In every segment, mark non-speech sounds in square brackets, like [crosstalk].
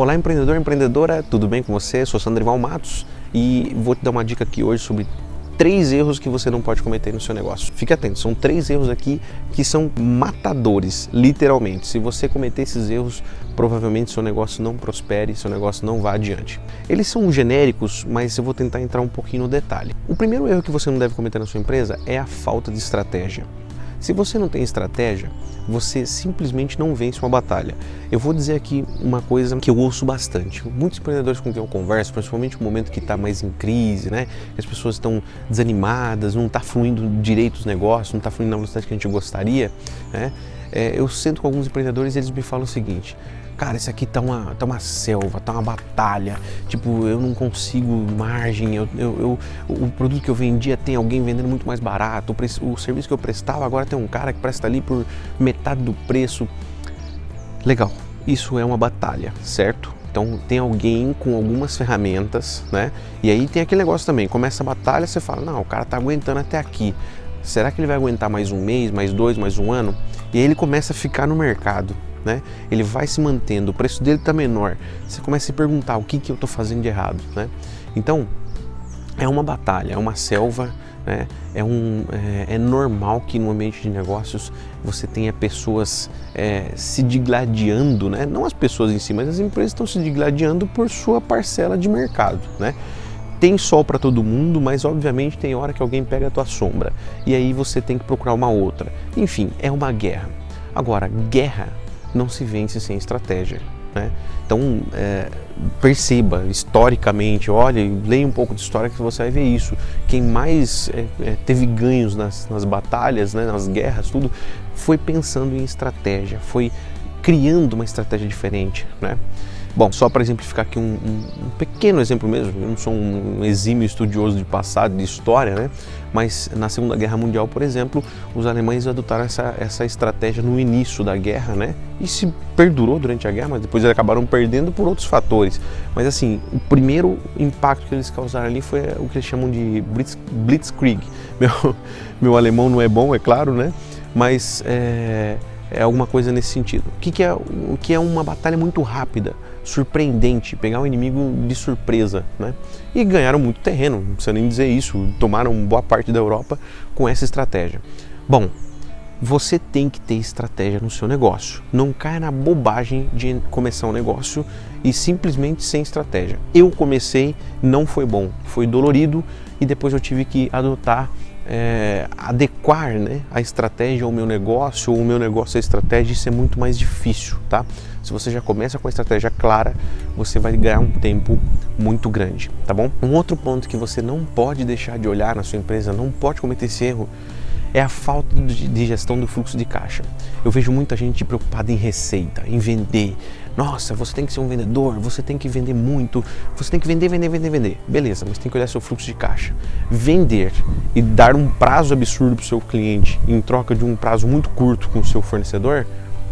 Olá, empreendedor, empreendedora, tudo bem com você? Sou Sandrival Matos e vou te dar uma dica aqui hoje sobre três erros que você não pode cometer no seu negócio. Fique atento, são três erros aqui que são matadores, literalmente. Se você cometer esses erros, provavelmente seu negócio não prospere, seu negócio não vá adiante. Eles são genéricos, mas eu vou tentar entrar um pouquinho no detalhe. O primeiro erro que você não deve cometer na sua empresa é a falta de estratégia. Se você não tem estratégia, você simplesmente não vence uma batalha. Eu vou dizer aqui uma coisa que eu ouço bastante. Muitos empreendedores com quem eu converso, principalmente no momento que está mais em crise, né? As pessoas estão desanimadas, não está fluindo direito os negócios, não está fluindo na velocidade que a gente gostaria, né? É, eu sento com alguns empreendedores e eles me falam o seguinte: cara, isso aqui tá uma, tá uma selva, tá uma batalha. Tipo, eu não consigo margem. Eu, eu, eu o produto que eu vendia tem alguém vendendo muito mais barato. O, o, serviço que eu prestava agora tem um cara que presta ali por metade do preço. Legal, isso é uma batalha, certo? Então tem alguém com algumas ferramentas, né? E aí tem aquele negócio também, começa a batalha, você fala, não, o cara tá aguentando até aqui. Será que ele vai aguentar mais um mês, mais dois, mais um ano? E aí ele começa a ficar no mercado né? Ele vai se mantendo, o preço dele está menor. Você começa a se perguntar o que, que eu estou fazendo de errado, né? Então, é uma batalha, é uma selva, né? é, um, é, é, normal que no ambiente de negócios você tenha pessoas é, se digladiando, né? não as pessoas em si, mas as empresas estão se digladiando por sua parcela de mercado. Né? Tem sol para todo mundo, mas obviamente tem hora que alguém pega a tua sombra e aí você tem que procurar uma outra. Enfim, é uma guerra. Agora, guerra não se vence sem estratégia. Né? Então, é, perceba historicamente, olhe, leia um pouco de história que você vai ver isso. Quem mais é, é, teve ganhos nas, nas batalhas, né, nas guerras, tudo, foi pensando em estratégia, foi criando uma estratégia diferente. Né? Bom, só para exemplificar aqui um, um, um, pequeno exemplo mesmo, eu não sou um exímio estudioso de passado, de história, né? mas na Segunda Guerra Mundial, por exemplo, os alemães adotaram essa, essa estratégia no início da guerra, né? e se perdurou durante a guerra, mas depois eles acabaram perdendo por outros fatores. Mas assim, o primeiro impacto que eles causaram ali foi o que eles chamam de Blitz, Blitzkrieg. [laughs] Meu, meu alemão não é bom, é claro, né? mas é, é alguma coisa nesse sentido. O que, que, é, o que é uma batalha muito rápida, surpreendente, pegar o inimigo de surpresa, né? E ganharam muito terreno, não precisa nem dizer isso, tomaram boa parte da Europa com essa estratégia. Bom, você tem que ter estratégia no seu negócio. Não caia na bobagem de começar um negócio e simplesmente sem estratégia. Eu comecei, não foi bom, foi dolorido e depois eu tive que adotar é, adequar né, a estratégia ao meu negócio ou o meu negócio à estratégia, isso é muito mais difícil, tá? Se você já começa com a estratégia clara, você vai ganhar um tempo muito grande, tá bom? Um outro ponto que você não pode deixar de olhar na sua empresa, não pode cometer esse erro, é a falta de gestão do fluxo de caixa. Eu vejo muita gente preocupada em receita, em vender. Nossa, você tem que ser um vendedor, você tem que vender muito, você tem que vender, vender, vender, vender. Beleza, mas tem que olhar seu fluxo de caixa. Vender e dar um prazo absurdo para o seu cliente em troca de um prazo muito curto com o seu fornecedor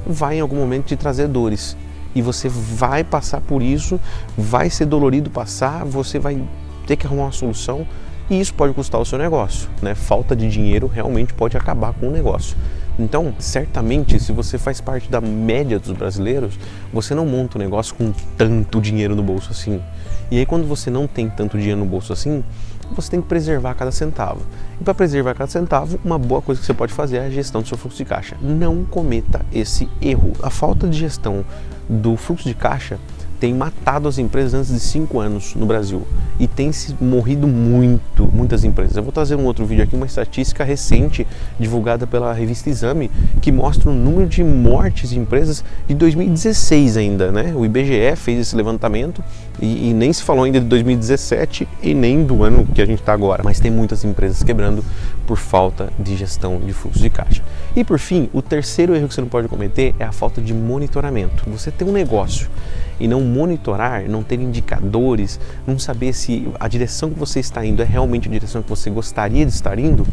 vai em algum momento te trazer dores. E você vai passar por isso, vai ser dolorido passar, você vai ter que arrumar uma solução e isso pode custar o seu negócio. Né? Falta de dinheiro realmente pode acabar com o negócio. Então, certamente, se você faz parte da média dos brasileiros, você não monta um negócio com tanto dinheiro no bolso assim. E aí, quando você não tem tanto dinheiro no bolso assim, você tem que preservar cada centavo. E para preservar cada centavo, uma boa coisa que você pode fazer é a gestão do seu fluxo de caixa. Não cometa esse erro. A falta de gestão do fluxo de caixa tem matado as empresas antes de cinco anos no Brasil e tem se morrido muito, muitas empresas. Eu vou trazer um outro vídeo aqui, uma estatística recente divulgada pela revista Exame que mostra o número de mortes de empresas de 2016 ainda, né? O IBGE fez esse levantamento e, e nem se falou ainda de 2017 e nem do ano que a gente está agora, mas tem muitas empresas quebrando por falta de gestão de fluxo de caixa. E por fim, o terceiro erro que você não pode cometer é a falta de monitoramento. Você tem um negócio e não monitorar, não ter indicadores, não saber se a direção que você está indo é realmente a direção que você gostaria de estar indo,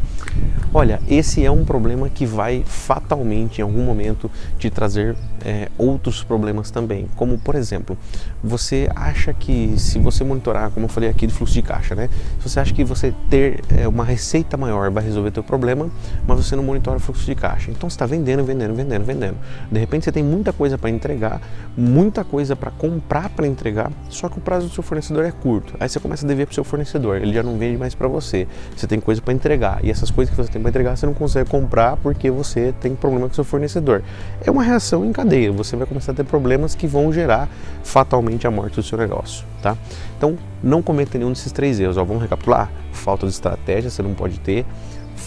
olha, esse é um problema que vai fatalmente em algum momento te trazer é, outros problemas também, como por exemplo, você acha que se você monitorar, como eu falei aqui de fluxo de caixa, né? Você acha que você ter é, uma receita maior vai resolver teu problema, mas você não monitora o fluxo de caixa. Então você está vendendo, vendendo, vendendo, vendendo. De repente você tem muita coisa para entregar, muita coisa para comprar para entregar, só que o prazo do seu fornecedor é curto. Aí você começa a dever para o seu fornecedor, ele já não vende mais para você. Você tem coisa para entregar e essas coisas que você tem para entregar você não consegue comprar porque você tem problema com o seu fornecedor. É uma reação em cadeia. Você vai começar a ter problemas que vão gerar fatalmente a morte do seu negócio, tá? Então não cometa nenhum desses três erros. Ó, vamos recapitular: falta de estratégia, você não pode ter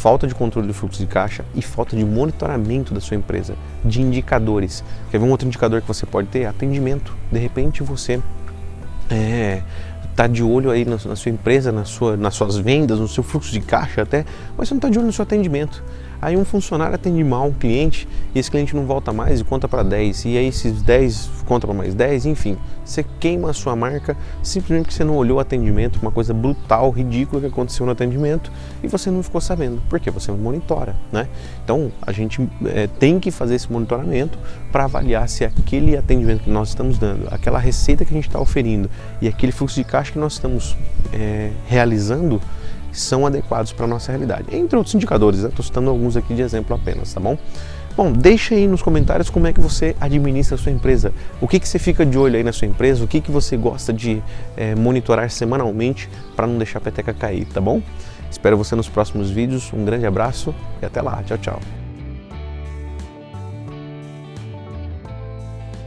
falta de controle do fluxo de caixa e falta de monitoramento da sua empresa, de indicadores. Quer ver um outro indicador que você pode ter? Atendimento. De repente você é, tá de olho aí na, na, sua empresa, na sua, nas suas vendas, no seu fluxo de caixa até, mas você não está de olho no seu atendimento. Aí um funcionário atende mal um cliente e esse cliente não volta mais e conta para 10, e aí esses 10 conta para mais 10, enfim, você queima a sua marca simplesmente porque você não olhou o atendimento, uma coisa brutal, ridícula que aconteceu no atendimento e você não ficou sabendo, porque você não monitora, né? Então a gente é, tem que fazer esse monitoramento para avaliar se aquele atendimento que nós estamos dando, aquela receita que a gente está oferindo e aquele fluxo de caixa que nós estamos é, realizando são adequados para a nossa realidade. Entre outros indicadores, estou citando alguns aqui de exemplo apenas, tá bom? Bom, deixa aí nos comentários como é que você administra a sua empresa. O que, que você fica de olho aí na sua empresa, o que, que você gosta de é, monitorar semanalmente para não deixar a peteca cair, tá bom? Espero você nos próximos vídeos. Um grande abraço e até lá. Tchau, tchau.